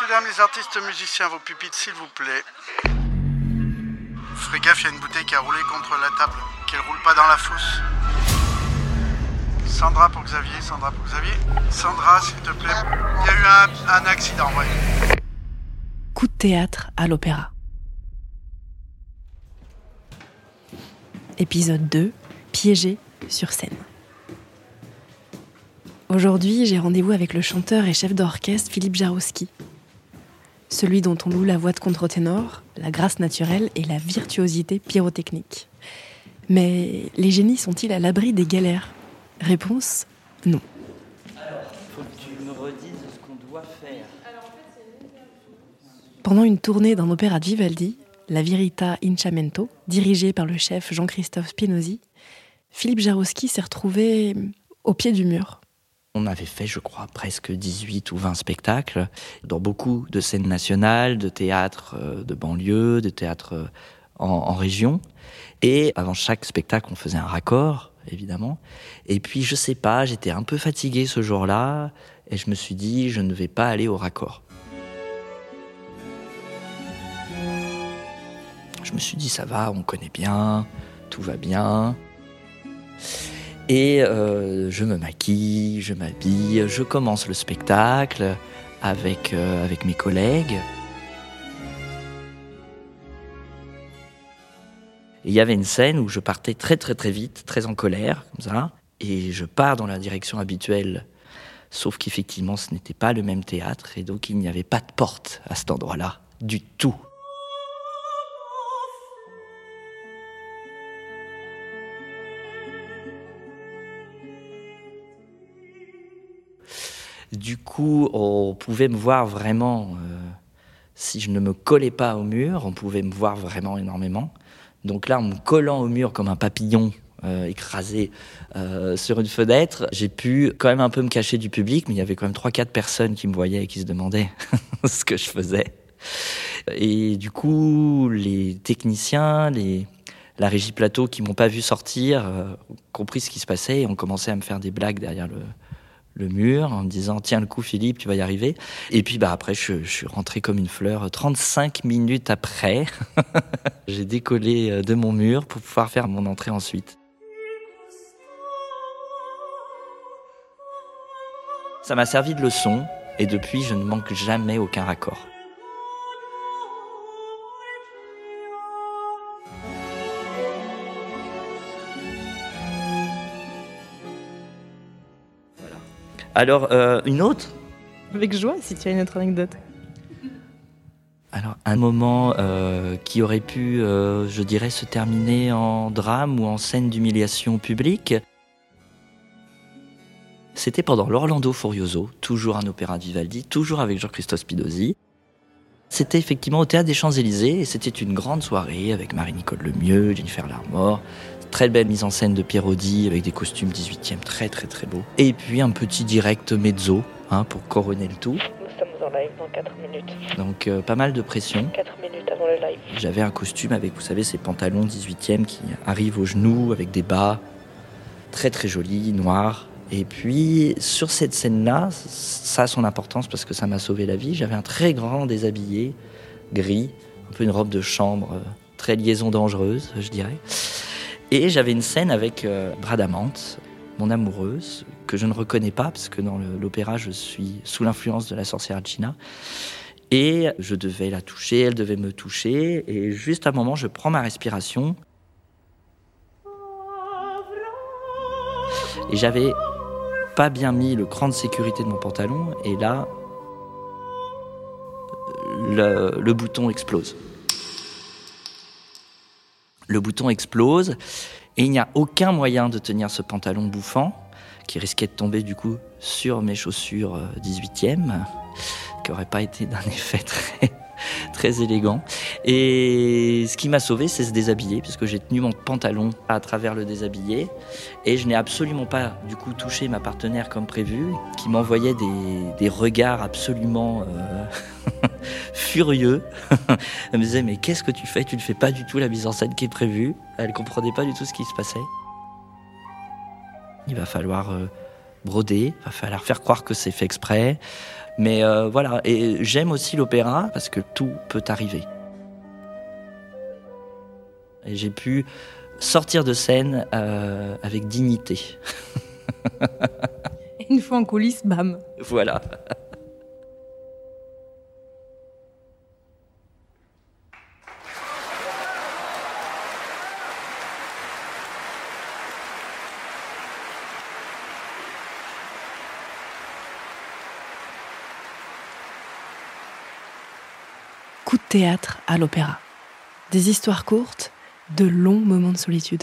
Messieurs, dames, les artistes musiciens, vos pupitres, s'il vous plaît. Ferez gaffe, il y a une bouteille qui a roulé contre la table, qu'elle roule pas dans la fosse. Sandra pour Xavier, Sandra pour Xavier. Sandra, s'il te plaît. Il y a eu un, un accident, ouais. Coup de théâtre à l'opéra. Épisode 2, piégé sur scène. Aujourd'hui, j'ai rendez-vous avec le chanteur et chef d'orchestre Philippe Jarowski. Celui dont on loue la voix de contre-ténor, la grâce naturelle et la virtuosité pyrotechnique. Mais les génies sont-ils à l'abri des galères? Réponse non. Alors, faut que tu me redises ce qu'on doit faire. Pendant une tournée d'un opéra de Vivaldi, La Virita Inchamento, dirigé par le chef Jean-Christophe Spinozzi, Philippe Jarowski s'est retrouvé au pied du mur. On avait fait, je crois, presque 18 ou 20 spectacles dans beaucoup de scènes nationales, de théâtres euh, de banlieue, de théâtres euh, en, en région. Et avant chaque spectacle, on faisait un raccord, évidemment. Et puis, je sais pas, j'étais un peu fatigué ce jour-là, et je me suis dit, je ne vais pas aller au raccord. Je me suis dit, ça va, on connaît bien, tout va bien. Et euh, je me maquille, je m'habille, je commence le spectacle avec, euh, avec mes collègues. Il y avait une scène où je partais très très très vite, très en colère, comme ça, et je pars dans la direction habituelle. Sauf qu'effectivement, ce n'était pas le même théâtre, et donc il n'y avait pas de porte à cet endroit-là, du tout. Du coup, on pouvait me voir vraiment, euh, si je ne me collais pas au mur, on pouvait me voir vraiment énormément. Donc là, en me collant au mur comme un papillon euh, écrasé euh, sur une fenêtre, j'ai pu quand même un peu me cacher du public, mais il y avait quand même trois, quatre personnes qui me voyaient et qui se demandaient ce que je faisais. Et du coup, les techniciens, la régie plateau qui m'ont pas vu sortir, euh, ont compris ce qui se passait et ont commencé à me faire des blagues derrière le, le mur en me disant tiens le coup Philippe tu vas y arriver. Et puis bah après je, je suis rentré comme une fleur 35 minutes après. J'ai décollé euh, de mon mur pour pouvoir faire mon entrée ensuite. Ça m'a servi de leçon et depuis je ne manque jamais aucun raccord alors euh, une autre Avec joie, si tu as une autre anecdote. Alors, un moment euh, qui aurait pu, euh, je dirais, se terminer en drame ou en scène d'humiliation publique. C'était pendant l'Orlando Furioso, toujours un opéra de Vivaldi, toujours avec Jean-Christophe Spinozzi. C'était effectivement au théâtre des Champs-Élysées et c'était une grande soirée avec Marie-Nicole Lemieux, Jennifer Larmore. Très belle mise en scène de Pierrodi avec des costumes 18e très très très beaux. Et puis un petit direct mezzo hein, pour couronner le tout. Nous sommes en live dans 4 minutes. Donc euh, pas mal de pression. 4 minutes avant le live. J'avais un costume avec, vous savez, ces pantalons 18e qui arrivent aux genoux avec des bas très très jolis, noirs. Et puis sur cette scène-là, ça a son importance parce que ça m'a sauvé la vie. J'avais un très grand déshabillé, gris, un peu une robe de chambre, euh, très liaison dangereuse, je dirais. Et j'avais une scène avec euh, Bradamante, mon amoureuse, que je ne reconnais pas parce que dans l'opéra, je suis sous l'influence de la sorcière Gina. Et je devais la toucher, elle devait me toucher. Et juste à un moment, je prends ma respiration. Et j'avais bien mis le cran de sécurité de mon pantalon. Et là, le, le bouton explose. Le bouton explose. Et il n'y a aucun moyen de tenir ce pantalon bouffant, qui risquait de tomber du coup sur mes chaussures euh, 18e, qui n'aurait pas été d'un effet très, très élégant. Et ce qui m'a sauvé, c'est se déshabiller, puisque j'ai tenu mon pantalon à travers le déshabillé. Et je n'ai absolument pas, du coup, touché ma partenaire comme prévu, qui m'envoyait des, regards absolument euh, furieux. Elle me disait, mais qu'est-ce que tu fais? Tu ne fais pas du tout la mise en scène qui est prévue. Elle comprenait pas du tout ce qui se passait. Il va falloir euh, broder, il va falloir faire croire que c'est fait exprès, Mais euh, voilà, et j'aime aussi l'opéra parce que tout peut arriver. Et j'ai pu sortir de scène euh, avec dignité. Une fois en coulisses, bam. Voilà. Coup de théâtre à l'opéra. Des histoires courtes, de longs moments de solitude.